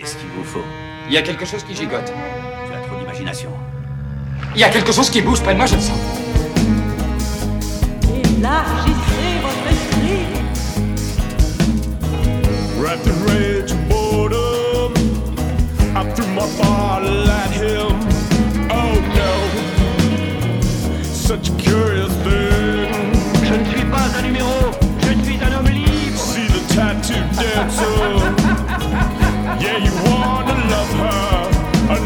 Qu'est-ce qu'il vous faut Il y a quelque chose qui gigote. Tu as trop d'imagination. Il y a quelque chose qui bouge près de moi, je le sens. Élargissez votre esprit. Rage boredom, I threw my bottle at him. Oh no, such a curious thing. Je ne suis pas un numéro, je suis un homme libre. See the tattoo dancer. Yeah, you wanna love her, a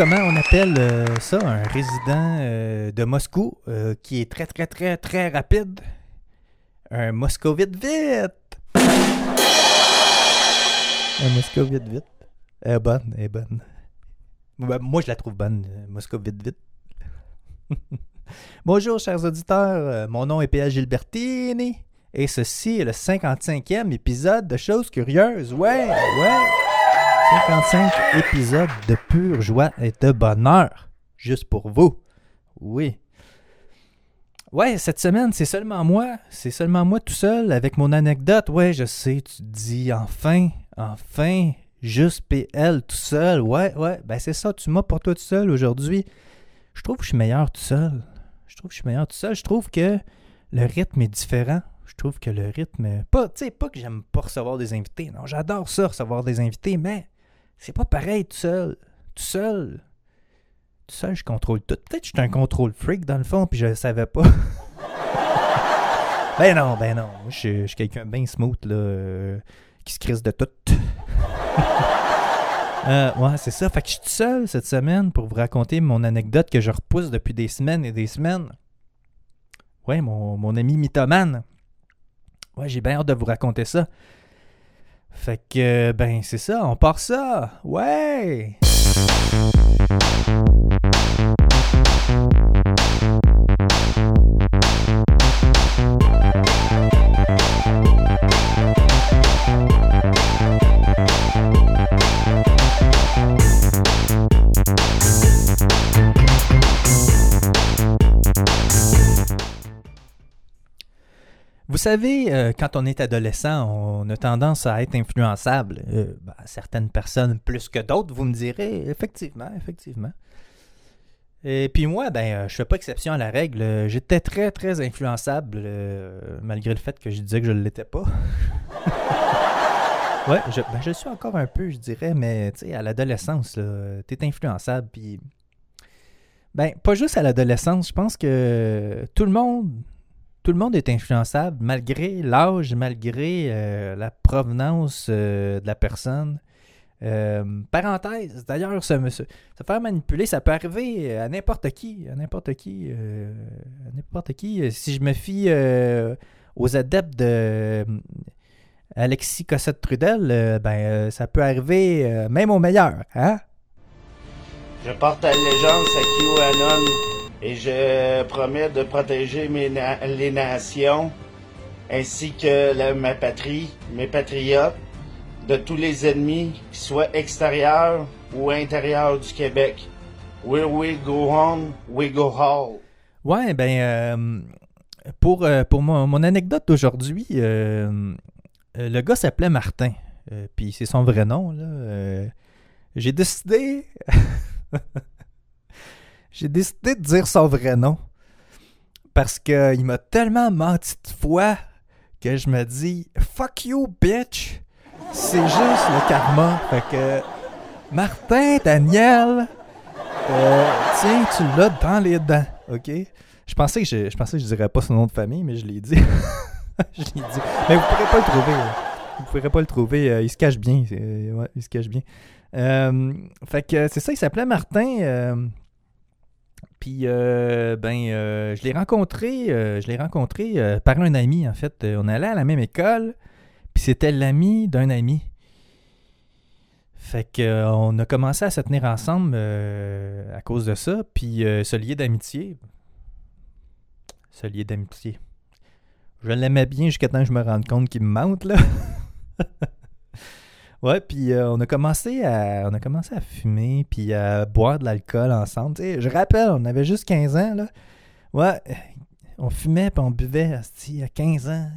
comment on appelle euh, ça un résident euh, de Moscou euh, qui est très, très, très, très rapide? Un moscovite vite! Un moscovite vite. Elle est bonne, elle est bonne. Ben, moi, je la trouve bonne, moscovite vite. Bonjour, chers auditeurs. Mon nom est P.A. Gilbertini. Et ceci est le 55e épisode de Choses Curieuses. Ouais, ouais. 55 épisodes de pure joie et de bonheur. Juste pour vous. Oui. Ouais, cette semaine, c'est seulement moi. C'est seulement moi tout seul avec mon anecdote. Ouais, je sais, tu te dis enfin, enfin, juste PL tout seul. Ouais, ouais, ben c'est ça, tu m'as pour toi tout seul aujourd'hui. Je trouve que je suis meilleur tout seul. Je trouve que je suis meilleur tout seul. Je trouve que le rythme est différent. Je trouve que le rythme. Pas, tu sais, pas que j'aime pas recevoir des invités. Non, j'adore ça, recevoir des invités, mais c'est pas pareil tout seul. Tout seul. Tout seul, je contrôle tout. Peut-être que je suis un contrôle freak dans le fond, puis je le savais pas. ben non, ben non. Moi, je suis- je suis quelqu'un bien smooth, là, euh, qui se crisse de tout. Euh, ouais, c'est ça. Fait que je suis tout seul cette semaine pour vous raconter mon anecdote que je repousse depuis des semaines et des semaines. Ouais, mon, mon ami mythomane. Ouais, j'ai bien hâte de vous raconter ça. Fait que, ben, c'est ça, on part ça. Ouais! Savez, euh, quand on est adolescent, on a tendance à être influençable. Euh, ben, certaines personnes plus que d'autres, vous me direz. Effectivement, effectivement. Et puis moi, ben, euh, je fais pas exception à la règle. J'étais très, très influençable, malgré le fait que je disais que je ne l'étais pas. ouais, je, ben, je suis encore un peu, je dirais, mais tu sais, à l'adolescence, là, t'es influençable. Puis, ben, pas juste à l'adolescence. Je pense que tout le monde tout le monde est influençable malgré l'âge, malgré euh, la provenance euh, de la personne. Euh, parenthèse, d'ailleurs, se, faire manipuler, ça peut arriver à n'importe qui, à n'importe qui, à n'importe qui. Si je me fie aux adeptes de Alexis Cossette-Trudel, ben, ça peut arriver même aux meilleurs, hein? Je porte allégeance à QAnon et je promets de protéger mes na- les nations ainsi que ma patrie, mes patriotes, de tous les ennemis, qu'ils soient extérieurs ou intérieurs du Québec. Where we go on, we go all. Ouais, ben, euh, pour, euh, pour mon, mon anecdote d'aujourd'hui, euh, le gars s'appelait Martin. Puis c'est son vrai nom, J'ai décidé. J'ai décidé de dire son vrai nom. Parce qu'il m'a tellement menti de fois que je me dis Fuck you, bitch! C'est juste le karma. Fait que. Martin, Daniel, euh, tiens, tu l'as dans les dents, ok? Je pensais que je, je pensais je dirais pas son nom de famille, mais je l'ai dit. je l'ai dit. Mais vous pourrez pas le trouver. Vous pourrez pas le trouver. euh, il se cache bien. ouais, il se cache bien. Euh, fait que c'est ça, il s'appelait Martin. Puis, euh, ben, euh, je l'ai rencontré, euh, je l'ai rencontré par un ami, en fait. On allait à la même école. Puis c'était l'ami d'un ami. Fait que euh, on a commencé à se tenir ensemble à cause de ça. Puis se lier d'amitié. Se lier d'amitié. Je l'aimais bien jusqu'à temps que je me rende compte qu'il me mente, là. ouais, puis euh, on a commencé à on a commencé à fumer puis à boire de l'alcool ensemble. Je rappelle, on avait juste 15 ans, là. Ouais, on fumait puis on buvait asti, à 15 ans.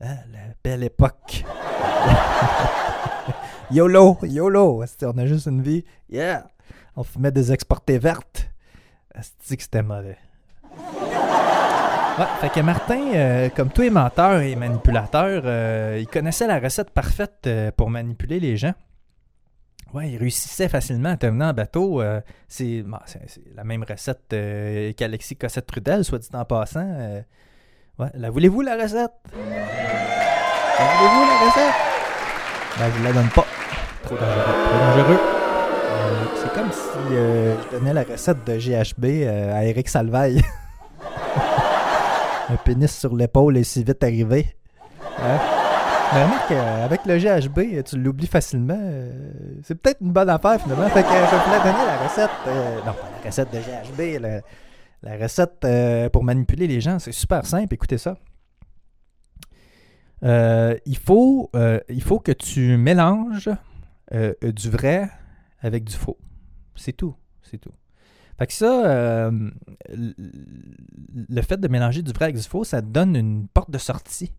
Ah, la belle époque. YOLO, YOLO. asti, on a juste une vie. Yeah. On fumait des exportées vertes. C'était mauvais. Ouais, fait que Martin, euh, comme tous les menteurs et manipulateurs, euh, il connaissait la recette parfaite euh, pour manipuler les gens. Ouais, il réussissait facilement à terminer en bateau. euh, c'est la même recette qu'Alexis Cossette-Trudel, soit dit en passant. ouais, la voulez-vous la recette? La voulez-vous la recette? Ben, je vous la donne pas. Trop dangereux. Trop dangereux. C'est comme si je donnais la recette de GHB à Eric Salvaille. Un pénis sur l'épaule et si vite arrivé. Hein? Mais remarque, euh, avec le GHB, tu l'oublies facilement. euh, c'est peut-être une bonne affaire finalement. Fait que euh, je la donner la recette. euh, non, la recette de GHB. La, recette pour manipuler les gens, c'est super simple. Écoutez ça. Il, faut, il faut que tu mélanges du vrai avec du faux. C'est tout. C'est tout. Fait que ça, euh, le fait de mélanger du vrai avec du faux, ça donne une porte de sortie.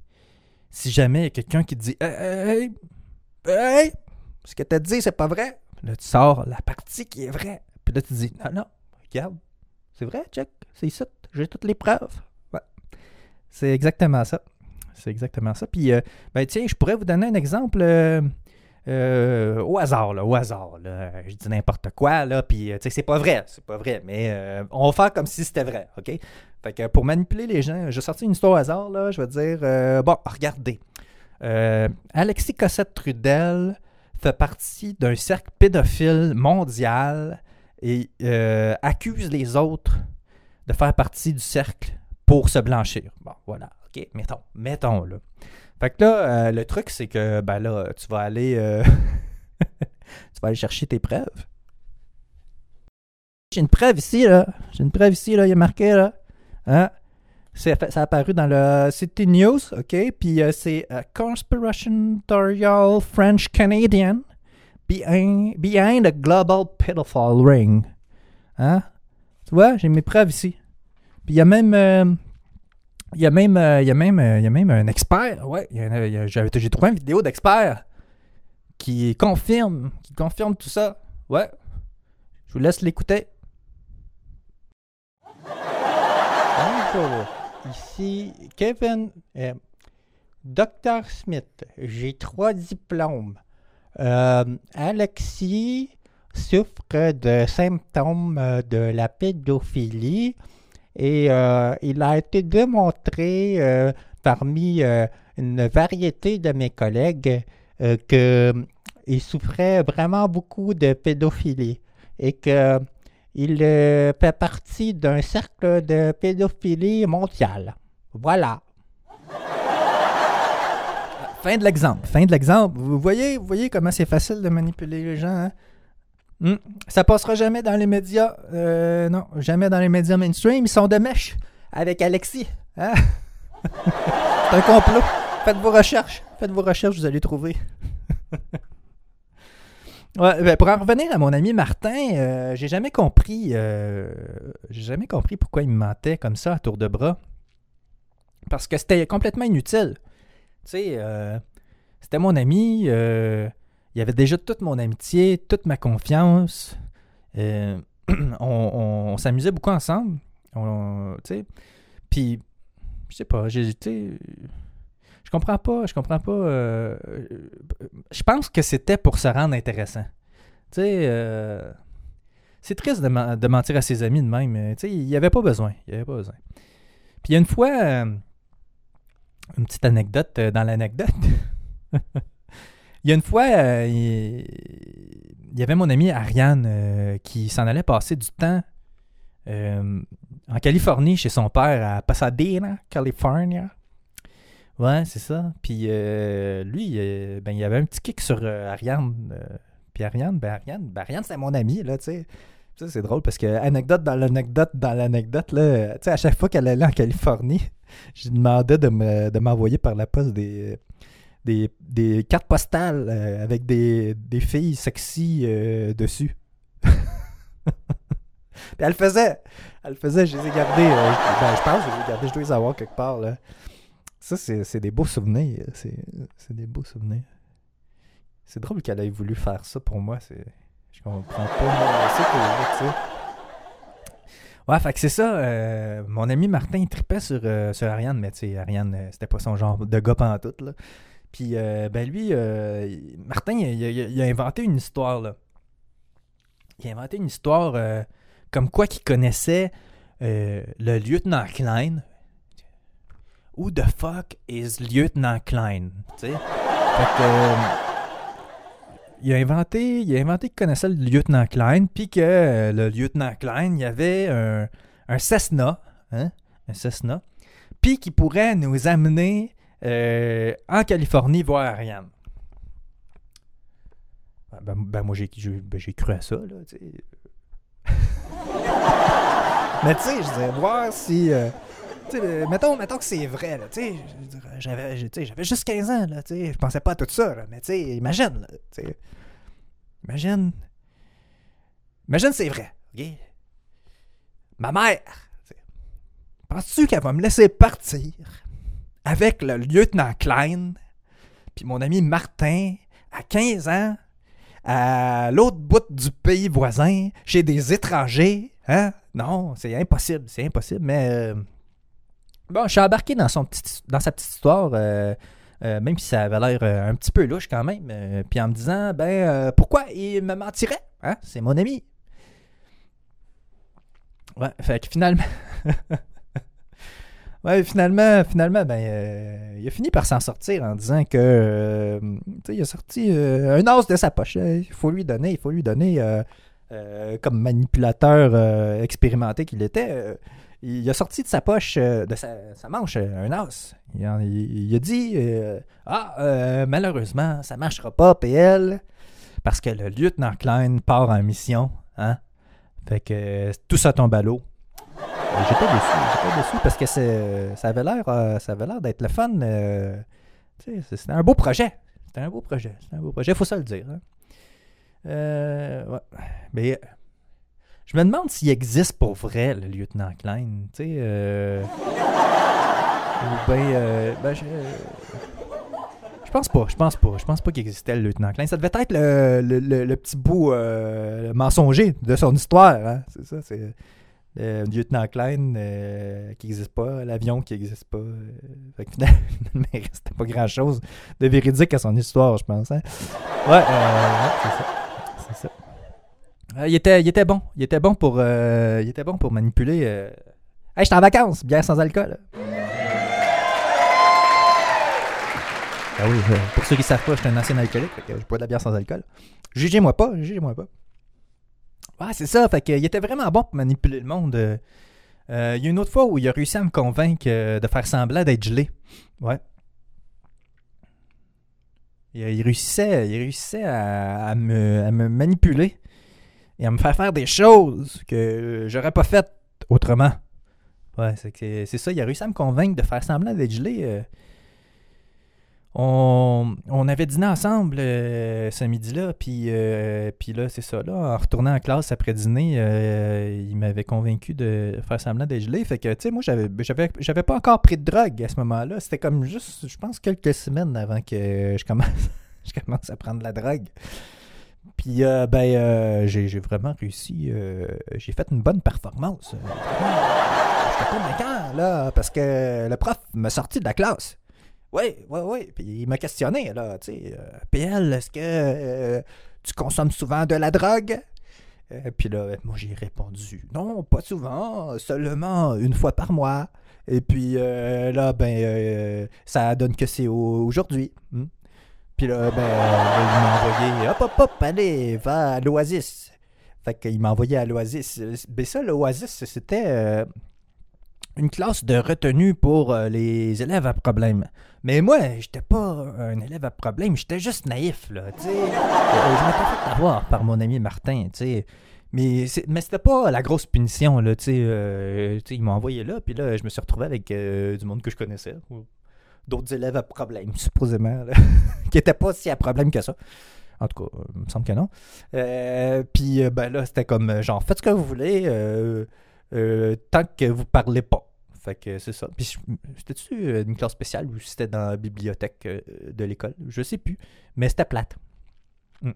Si jamais il y a quelqu'un qui te dit Hey, hey, hey, ce que tu as dit, c'est pas vrai. Là, tu sors la partie qui est vraie. Puis là, tu dis Non, non, regarde, c'est vrai, check, c'est ici, j'ai toutes les preuves. Ouais. C'est exactement ça. C'est exactement ça. Puis, euh, ben, tiens, je pourrais vous donner un exemple. euh, euh, au hasard, là, au hasard. Là. Je dis n'importe quoi, là, puis, euh, c'est pas vrai, c'est pas vrai, mais euh, on va faire comme si c'était vrai, OK? Fait que pour manipuler les gens, j'ai sorti une histoire au hasard, là, je vais dire, euh, bon, regardez. Alexis Cossette-Trudel fait partie d'un cercle pédophile mondial et accuse les autres de faire partie du cercle pour se blanchir. Bon, voilà, OK, mettons, mettons, là. Fait que là, euh, le truc, c'est que, ben là, tu vas aller... euh, tu vas aller chercher tes preuves. J'ai une preuve ici, là. J'ai une preuve ici, là. Il a marqué, là. Hein? Ça a apparu dans le City News, OK? Puis euh, c'est euh, Conspiratorial French Canadian behind, behind a global pedophile ring. Hein? Tu vois, j'ai mes preuves ici. Puis il y a même... il y a même, euh, il y a même, euh, il y a même un expert. Ouais, j'ai trouvé une vidéo d'expert qui confirme, qui confirme tout ça. Ouais. Je vous laisse l'écouter. Bonjour, ici Kevin, euh, Dr Smith. J'ai trois diplômes. Euh, Alexis souffre de symptômes de la pédophilie et euh, il a été démontré euh, parmi euh, une variété de mes collègues qu'il souffrait vraiment beaucoup de pédophilie et que il fait partie d'un cercle de pédophilie mondial. Voilà. Fin de l'exemple. Fin de l'exemple. Vous voyez, vous voyez comment c'est facile de manipuler les gens. hein? Hmm. Ça passera jamais dans les médias. euh, non, jamais dans les médias mainstream. Ils sont de mèche avec Alexis. hein? c'est un complot. Faites vos recherches. Faites vos recherches, vous allez trouver. Ouais, ben, pour en revenir à mon ami Martin, euh, j'ai jamais compris. euh, j'ai jamais compris pourquoi il me mentait comme ça à tour de bras. Parce que c'était complètement inutile. Tu sais, c'était mon ami. Il avait déjà toute mon amitié, toute ma confiance. euh, on s'amusait beaucoup ensemble. Puis, je sais pas, j'ai, je comprends pas, je comprends pas. euh, je pense que c'était pour se rendre intéressant. Tu sais, euh, c'est triste de, men- de mentir à ses amis de même. Tu sais, il n'y avait pas besoin. Il y avait pas besoin. Puis il y a une fois, une petite anecdote dans l'anecdote. il y a une fois, euh, il, y avait mon ami Ariane euh, qui s'en allait passer du temps euh, en Californie chez son père à Pasadena, California. Ouais, c'est ça. Puis lui, ben, il avait un petit kick sur Ariane. puis Ariane, ben Ariane, ben Ariane, c'est mon amie, là, tu sais. Ça, c'est drôle parce que, anecdote dans l'anecdote dans l'anecdote, là, tu sais, à chaque fois qu'elle allait en Californie, je lui demandais de m'envoyer par la poste des, des, des cartes postales euh, avec des, des filles sexy euh, dessus. Elle le faisait. Elle le faisait, je les ai gardées. euh, je- ben, je pense que je les ai gardées, je dois les avoir quelque part, là. Ça, c'est des beaux souvenirs. C'est des beaux souvenirs. C'est drôle qu'elle ait voulu faire ça pour moi. Je comprends pas. Ouais, fait c'est ça. mon ami Martin, tripait sur, sur Ariane, mais tu sais, Ariane, c'était pas son genre de gars pantoute, là. Puis, euh, ben lui, euh, Martin, il, a inventé une histoire, là. Il a inventé une histoire euh, comme quoi qu'il connaissait le lieutenant Klein. Who the fuck is lieutenant Klein? Tu sais? Il a inventé, qu'il connaissait le lieutenant Klein, puis que le lieutenant Klein, il y avait un, un Cessna, hein? un Cessna, puis qui pourrait nous amener euh, en Californie voir Ariane. Ben, ben, ben, moi, ben, j'ai cru à ça, là. Mais tu sais, je disais, voir si... euh, mettons, que c'est vrai, là, tu sais, j'avais, j'avais juste 15 ans, là, tu sais, je pensais pas à tout ça, là, mais tu sais, imagine, là, tu sais, imagine, imagine c'est vrai, ok? Ma mère, penses-tu qu'elle va me laisser partir? Avec le lieutenant Klein, puis mon ami Martin, à 15 ans, à l'autre bout du pays voisin, chez des étrangers, hein? Non, c'est impossible, c'est impossible, mais... euh, Bon, je suis embarqué dans, son dans sa petite histoire, euh, euh, même si ça avait l'air un petit peu louche quand même. puis en me disant, ben, pourquoi il me mentirait? Hein? C'est mon ami. Ouais, fait que finalement. ouais, finalement, finalement, ben, euh, il a fini par s'en sortir en disant que. euh, il a sorti euh, un os de sa poche. Euh, Il faut lui donner, il faut lui donner. comme manipulateur expérimenté qu'il était, il a sorti de sa poche, de sa, sa manche, un as. Il, il- a dit Ah, malheureusement, ça marchera pas, PL, parce que le lieutenant Klein part en mission. Hein? Fait que tout ça tombe à l'eau. J'étais déçu, j'étais déçu parce que c'est- ça avait l'air euh, ça avait l'air d'être le fun. euh, c'était un beau projet. C'était un beau projet. C'était un beau projet, faut ça le dire. hein. Euh, ouais. Mais je me demande s'il existe pour vrai le lieutenant Klein. Tu sais, euh, ou bien, ben, je, je pense pas, je pense pas, je pense pas qu'il existait le lieutenant Klein. Ça devait être le, le- le- petit bout mensonger de son histoire. hein. C'est ça, c'est le lieutenant Klein euh, qui n'existe pas, l'avion qui n'existe pas. euh, fait que finalement, il restait pas grand chose de véridique à son histoire, je pense. hein. Ouais, euh, ouais, c'est ça. C'est ça. Euh, il, était, il était bon. Il était bon pour, euh, il était bon pour manipuler. euh. Hey, j'étais en vacances, bière sans alcool. Ah oui, euh, pour ceux qui ne savent pas, je suis un ancien alcoolique, je bois de la bière sans alcool. Jugez-moi pas, jugez-moi pas. Ouais, c'est ça, fait que, il était vraiment bon pour manipuler le monde. euh. Euh, Il y a une autre fois où il a réussi à me convaincre euh, de faire semblant d'être gelé. Ouais. Il, réussissait, il réussissait à, me, à me manipuler et à me faire faire des choses que j'aurais pas faites autrement. Ouais, c'est ça. Il a réussi à me convaincre de faire semblant d'être gelé. On, avait dîné ensemble euh, ce midi-là, puis, euh, puis là, c'est ça. Là, en retournant en classe après dîner, euh, il m'avait convaincu de faire semblant d'être gelé. Fait que, tu sais, moi, j'avais, pas encore pris de drogue à ce moment-là. C'était comme juste, je pense, quelques semaines avant que je commence, à prendre la drogue. Puis, ben, j'ai, vraiment réussi. j'ai fait une bonne performance. J'étais convaincant, là, parce que le prof m'a sorti de la classe. Oui, oui, oui. Puis il m'a questionné, là, tu sais, euh, PL, est-ce que euh, tu consommes souvent de la drogue? Euh, puis là, moi, j'ai répondu, non, pas souvent, seulement une fois par mois. Et puis euh, là, ben, ça donne que c'est au- aujourd'hui. hmm. Puis là, ben, il m'a envoyé, hop, hop, hop, allez, va à l'Oasis. Fait qu'il m'a envoyé à l'Oasis. Ben ça, l'Oasis, c'était... une classe de retenue pour euh, les élèves à problème. Mais moi, j'étais pas un élève à problème, j'étais juste naïf, là, tu. Euh, je m'étais fait avoir par mon ami Martin, tu. Mais, c'était pas la grosse punition, là, tu sais. euh, ils m'ont envoyé là, puis là, je me suis retrouvé avec du monde que je connaissais. ou D'autres élèves à problème, supposément, qui étaient pas si à problème que ça. En tout cas, il me semble que non. Puis, ben là, c'était comme, genre, faites ce que vous voulez, euh, tant que vous parlez pas. Fait que c'est ça. Puis, c'était-tu une classe spéciale ou c'était dans la bibliothèque euh, de l'école? Je sais plus. Mais c'était plate. Mm.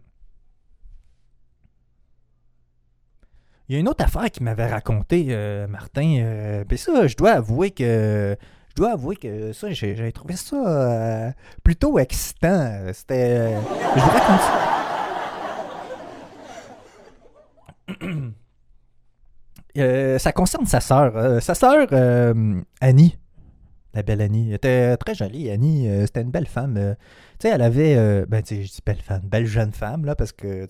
Il y a une autre affaire qui m'avait raconté, euh, Martin. ça, je dois avouer que. Je dois avouer que ça, j'ai trouvé ça plutôt excitant. C'était. je vous raconte ça. Euh, ça concerne sa sœur. Euh, sa sœur, euh, Annie, la belle Annie, elle était très jolie. Annie, euh, c'était une belle femme. tu sais, elle avait. ben, tu sais, je dis belle femme, belle jeune femme, là, parce que.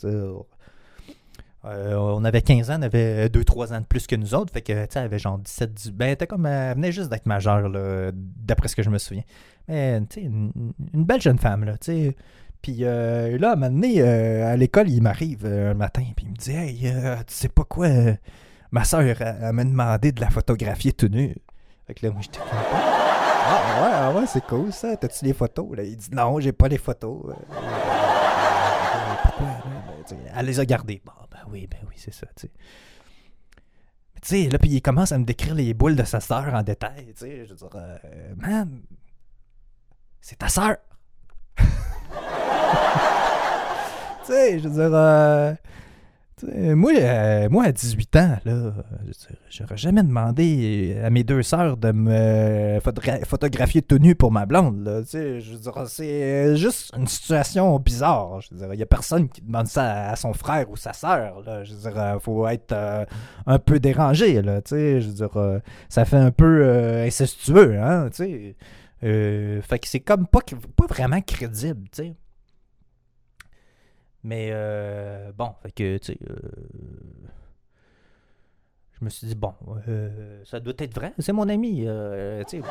on avait 15 ans, elle avait 2-3 ans de plus que nous autres. Fait que, tu sais, elle avait genre 17, 18. Ben, elle était comme. Elle venait juste d'être majeure, là, d'après ce que je me souviens. Mais, tu sais, une, une belle jeune femme, là, tu sais. Puis là, à un moment donné, à l'école, il m'arrive un matin, puis il me dit Hey, tu sais pas quoi, ma soeur, elle, m'a demandé de la photographier tout nu. Fait que là, moi, j'étais comme Ah, ouais, ah ouais, c'est cool ça. T'as-tu les photos? Il dit Non, j'ai pas les photos. Euh, là? Ben, Elle les a gardées. Bon, ben oui, ben oui, c'est ça, tu sais. Tu sais, là, puis il commence à me décrire les boules de sa sœur en détail, tu sais. Je veux dire, euh, man, c'est ta sœur. tu sais, je veux dire, euh, moi, euh, moi, à 18 ans, là, euh, j'aurais jamais demandé à mes deux sœurs de me photogra- photographier tout nu pour ma blonde, là, je dire, c'est juste une situation bizarre, il y a personne qui demande ça à son frère ou sa sœur, je euh, faut être euh, un peu dérangé, là, je euh, ça fait un peu euh, incestueux, hein, euh, fait que c'est comme pas, pas vraiment crédible, sais. Mais euh, bon, fait que, tu sais, euh, je me suis dit, bon, euh, ça doit être vrai, c'est mon ami, tu sais.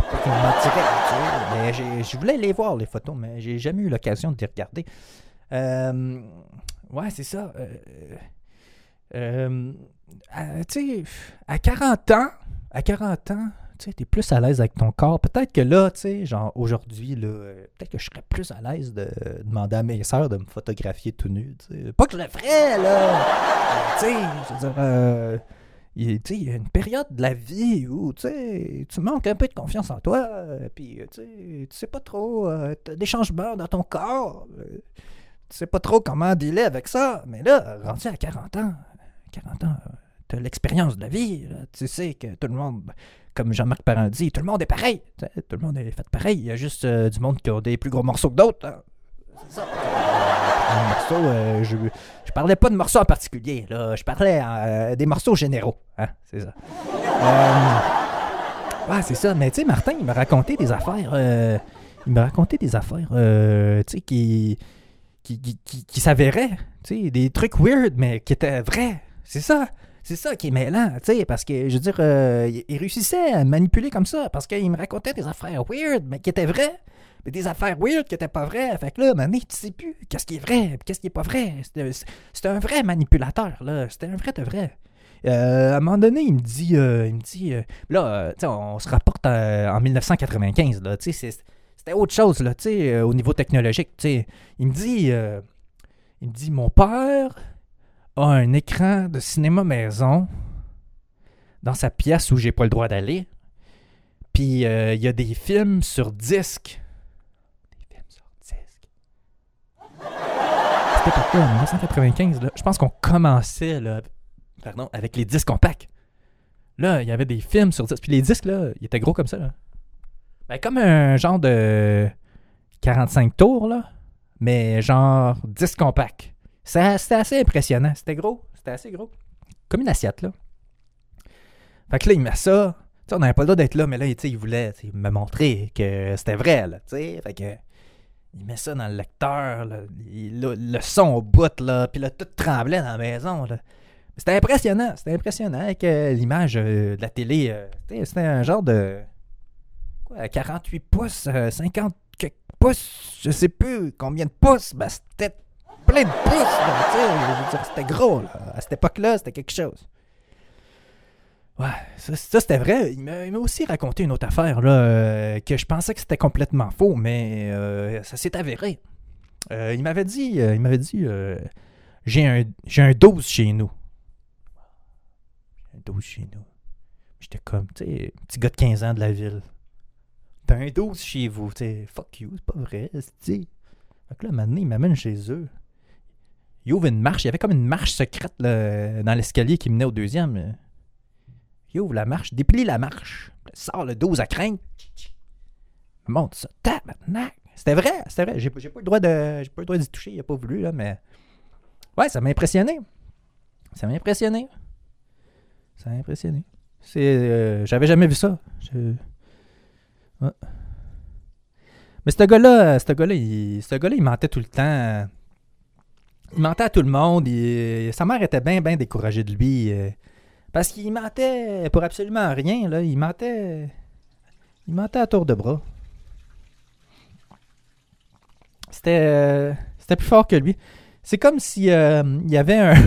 Mais je voulais les voir, les photos, mais j'ai jamais eu l'occasion de les regarder. Ouais, c'est ça. tu sais, à 40 ans, à 40 ans, tu t'es plus à l'aise avec ton corps. Peut-être que là, tu genre aujourd'hui, euh, peut-être que je serais plus à l'aise de demander à mes sœurs de me photographier tout nu. tu. Pas que je le ferais, là! Tu dire, il tu y a une période de la vie où, tu tu manques un peu de confiance en toi, euh, puis, euh, tu sais, tu pas trop, euh, t'as des changements dans ton corps, euh, tu sais pas trop comment dealer avec ça, mais là, rendu à 40 ans, 40 ans, l'expérience de la vie. Tu sais que tout le monde, comme Jean-Marc Parent dit, tout le monde est pareil. Tout le monde est fait pareil. Il y a juste euh, du monde qui a des plus gros morceaux que d'autres. hein. C'est ça. Un euh, je, je parlais pas de morceaux en particulier. Je parlais euh, des morceaux généraux. Hein? C'est ça. Ouais, c'est ça. Mais tu sais, Martin, il m'a raconté des affaires. il m'a raconté des affaires qui, qui, qui, des trucs weird, mais qui étaient vrais. C'est ça. C'est ça qui est mêlant, tu sais, parce que, je veux dire, euh, il, réussissait à manipuler comme ça, parce qu'il me racontait des affaires weird, mais qui étaient vraies, mais des affaires weird qui étaient pas vraies. Fait que là, maintenant, tu sais plus qu'est-ce qui est vrai, qu'est-ce qui est pas vrai. C'était un vrai manipulateur, là. C'était un vrai de vrai. Euh, à un moment donné, il me dit, euh, il me dit, euh, là, tu sais, on se rapporte en 1995, là, tu sais, c'était autre chose, là, tu sais, au niveau technologique, tu sais. Il me dit, il me dit, mon père a un écran de cinéma maison dans sa pièce où j'ai pas le droit d'aller. Puis euh, il y a des films sur disque. Des films sur disque. C'était en 1995, là? Je pense qu'on commençait, là, pardon, avec les disques compacts. Là, il y avait des films sur disque. Puis les disques, là, ils étaient gros comme ça, là. Ben, comme un genre de 45 tours, là. Mais genre disque compact. C'était assez impressionnant. C'était gros. C'était assez gros. Comme une assiette, là. Fait que là, il met ça. Tu sais, on n'avait pas le droit d'être là, mais là, il voulait me montrer que c'était vrai, là. Fait que. Il met ça dans le lecteur. Il- le, le son au bout, là. Puis là, tout tremblait dans la maison. C'était impressionnant, c'était impressionnant avec euh, l'image euh, de la télé. euh, c'était- un genre de. Quoi, 48 pouces, euh, 50 quelques pouces, je sais plus combien de pouces. Ben, c'était plein de c'était gros, là. À cette époque-là, c'était quelque chose. Ouais, ça, c'était vrai. Il m'a aussi raconté une autre affaire, là, euh, que je pensais que c'était complètement faux, mais euh, ça s'est avéré. Euh, il m'avait dit, il m'avait dit, j'ai un, un 12 chez nous. Un 12 chez nous. J'étais comme, tu sais, petit gars de 15 ans de la ville. T'as un 12 chez vous, tu sais, fuck you, c'est pas vrai, tu sais. Que là, maintenant, il m'amène chez eux. Il ouvre une marche, il y avait comme une marche secrète dans l'escalier qui menait au deuxième. Il ouvre la marche, déplie la marche, sort le 12 à craindre. Monte ça. C'était vrai, c'était vrai. J'ai pas le droit de. J'ai pas le droit d'y toucher, il a pas voulu, là, mais. Ouais, ça m'a impressionné. Ça m'a impressionné. Ça m'a impressionné. C'est. euh, J'avais jamais vu ça. Mais ce gars-là, ce gars-là, ce gars-là, il mentait tout le temps. Il mentait à tout le monde. sa mère était bien, bien découragée de lui. euh, parce qu'il mentait pour absolument rien. Là. Il mentait. Il mentait à tour de bras. C'était. euh, c'était plus fort que lui. C'est comme si euh, il y avait un.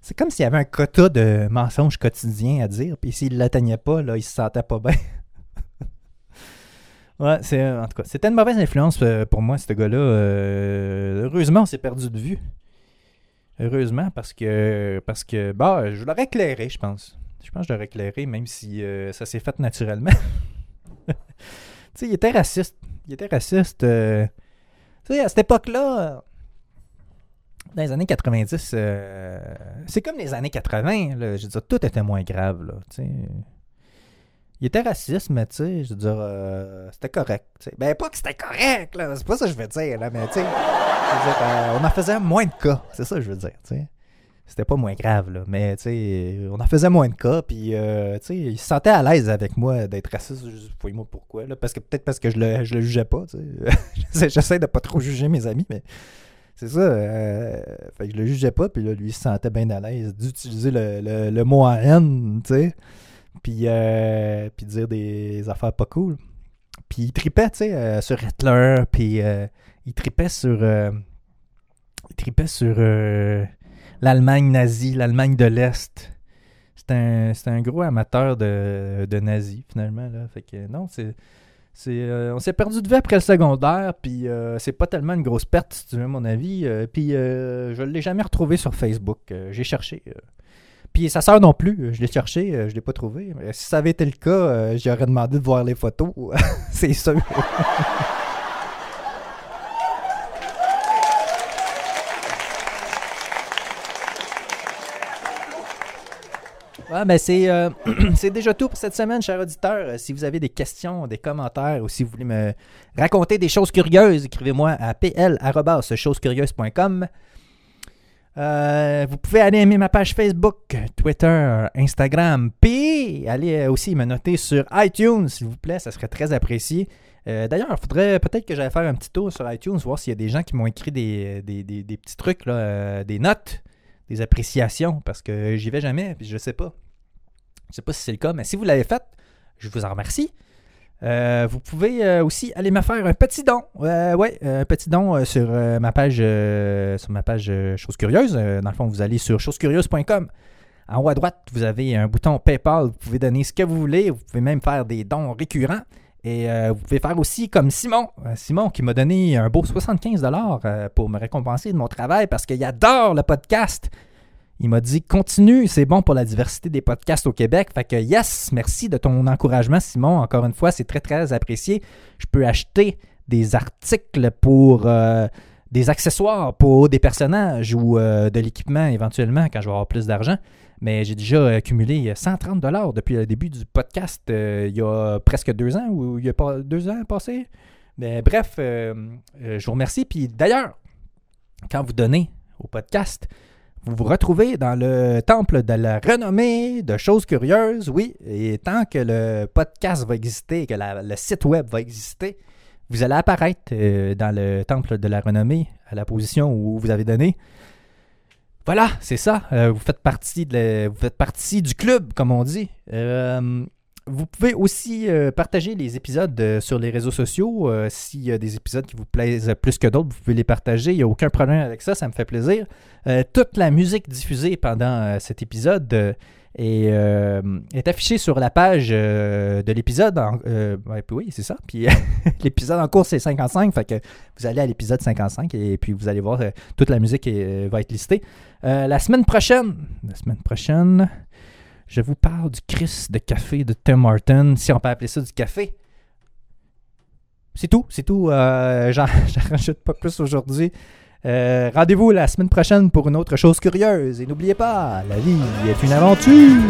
C'est comme s'il y avait un quota de mensonges quotidiens à dire, puis s'il ne l'atteignait pas, là, il se sentait pas bien. ouais, c'est en tout cas, c'était une mauvaise influence pour moi, ce gars-là. Heureusement, on s'est perdu de vue. Heureusement, parce que parce que bah, je l'aurais éclairé, je pense. Je pense que je l'aurais éclairé, même si euh, ça s'est fait naturellement. tu sais, il était raciste. Il était raciste. euh, tu sais, à cette époque-là, dans les années 90, euh, c'est comme les années 80. Là, je veux dire, tout était moins grave. Là, il était raciste, mais tu sais, je veux dire, c'était correct. Ben, pas que c'était correct, là, c'est pas ça que je veux dire, là, mais tu sais, euh, on en faisait moins de cas. C'est ça que je veux dire, tu sais. C'était pas moins grave, là, mais on en faisait moins de cas, puis euh, se sentait à l'aise avec moi d'être raciste, je moi pourquoi, là, parce que peut-être parce que je le, je le jugeais pas. J'essaie- J'essaie de pas trop juger mes amis, mais c'est ça. euh, fait que je le jugeais pas, puis là, lui, il se sentait bien à l'aise d'utiliser le, le- le mot en haine, tu sais, puis, euh, puis dire des affaires pas cool. Puis il tripait, tu sais, euh, sur Hitler, puis euh, il tripait sur... euh, tripait sur euh, l'Allemagne nazie, l'Allemagne de l'Est. C'était un, un gros amateur de, de nazis, finalement, là. Fait que non, c'est... C'est, euh, on s'est perdu de vue après le secondaire, puis euh, c'est pas tellement une grosse perte, si tu veux, à mon avis. puis je l'ai jamais retrouvé sur Facebook. j'ai cherché. Puis sa sœur non plus, je l'ai cherché, je l'ai pas trouvé. Si ça avait été le cas, j'aurais demandé de voir les photos, c'est sûr. Ouais, ben c'est, euh, c'est déjà tout pour cette semaine, chers auditeurs. Euh, Si vous avez des questions, des commentaires ou si vous voulez me raconter des choses curieuses, écrivez-moi à pl.chosescurieuses.com. Euh, vous pouvez aller aimer ma page Facebook, Twitter, Instagram, puis aller euh, aussi me noter sur iTunes, s'il vous plaît, ça serait très apprécié. D'ailleurs, il faudrait peut-être que j'aille faire un petit tour sur iTunes, voir s'il y a des gens qui m'ont écrit des, des- petits trucs, des notes, des appréciations, parce que j'y vais jamais, puis je sais pas. Je sais pas si c'est le cas, mais si vous l'avez fait, je vous en remercie. Euh, vous pouvez euh, aussi aller me faire un petit don. Euh, ouais, un petit don euh, sur ma page sur ma page Choses Curieuses. Dans le fond, vous allez sur chosescurieuses.com. En haut à droite, vous avez un bouton PayPal. Vous pouvez donner ce que vous voulez. Vous pouvez même faire des dons récurrents. Et euh, vous pouvez faire aussi comme Simon. Euh, Simon qui m'a donné un beau 75$ euh, pour me récompenser de mon travail parce qu'il adore le podcast. Il m'a dit continue, c'est bon pour la diversité des podcasts au Québec. Fait que yes, merci de ton encouragement, Simon. Encore une fois, c'est très très apprécié. Je peux acheter des articles pour des accessoires pour des personnages ou de l'équipement éventuellement quand je vais avoir plus d'argent. Mais j'ai déjà accumulé 130 dollars depuis le début du podcast euh, il y a presque deux ans ou il y a pas deux ans passés. Mais bref, euh, euh, je vous remercie. Puis d'ailleurs, quand vous donnez au podcast, vous vous retrouvez dans le temple de la renommée de choses curieuses, oui. Et tant que le podcast va exister, que le site web va exister, vous allez apparaître euh, dans le temple de la renommée à la position où vous avez donné. Voilà, c'est ça. Euh, vous, faites partie du club, comme on dit. Euh, vous pouvez aussi euh, partager les épisodes sur les réseaux sociaux. S'il y a des épisodes qui vous plaisent plus que d'autres, vous pouvez les partager. Il n'y a aucun problème avec ça, ça me fait plaisir. Toute la musique diffusée pendant cet épisode est, euh, est affichée sur la page euh, de l'épisode. euh, oui, c'est ça. Puis l'épisode en cours, c'est 55. Fait que vous allez à l'épisode 55 et puis vous allez voir, euh, toute la musique va être listée. La semaine prochaine, la semaine prochaine, je vous parle du Chris de café de Tim Martin, si on peut appeler ça du café. C'est tout, c'est tout. J'en rajoute pas plus aujourd'hui. Euh, Rendez-vous la semaine prochaine pour une autre chose curieuse. Et n'oubliez pas, la vie est une aventure.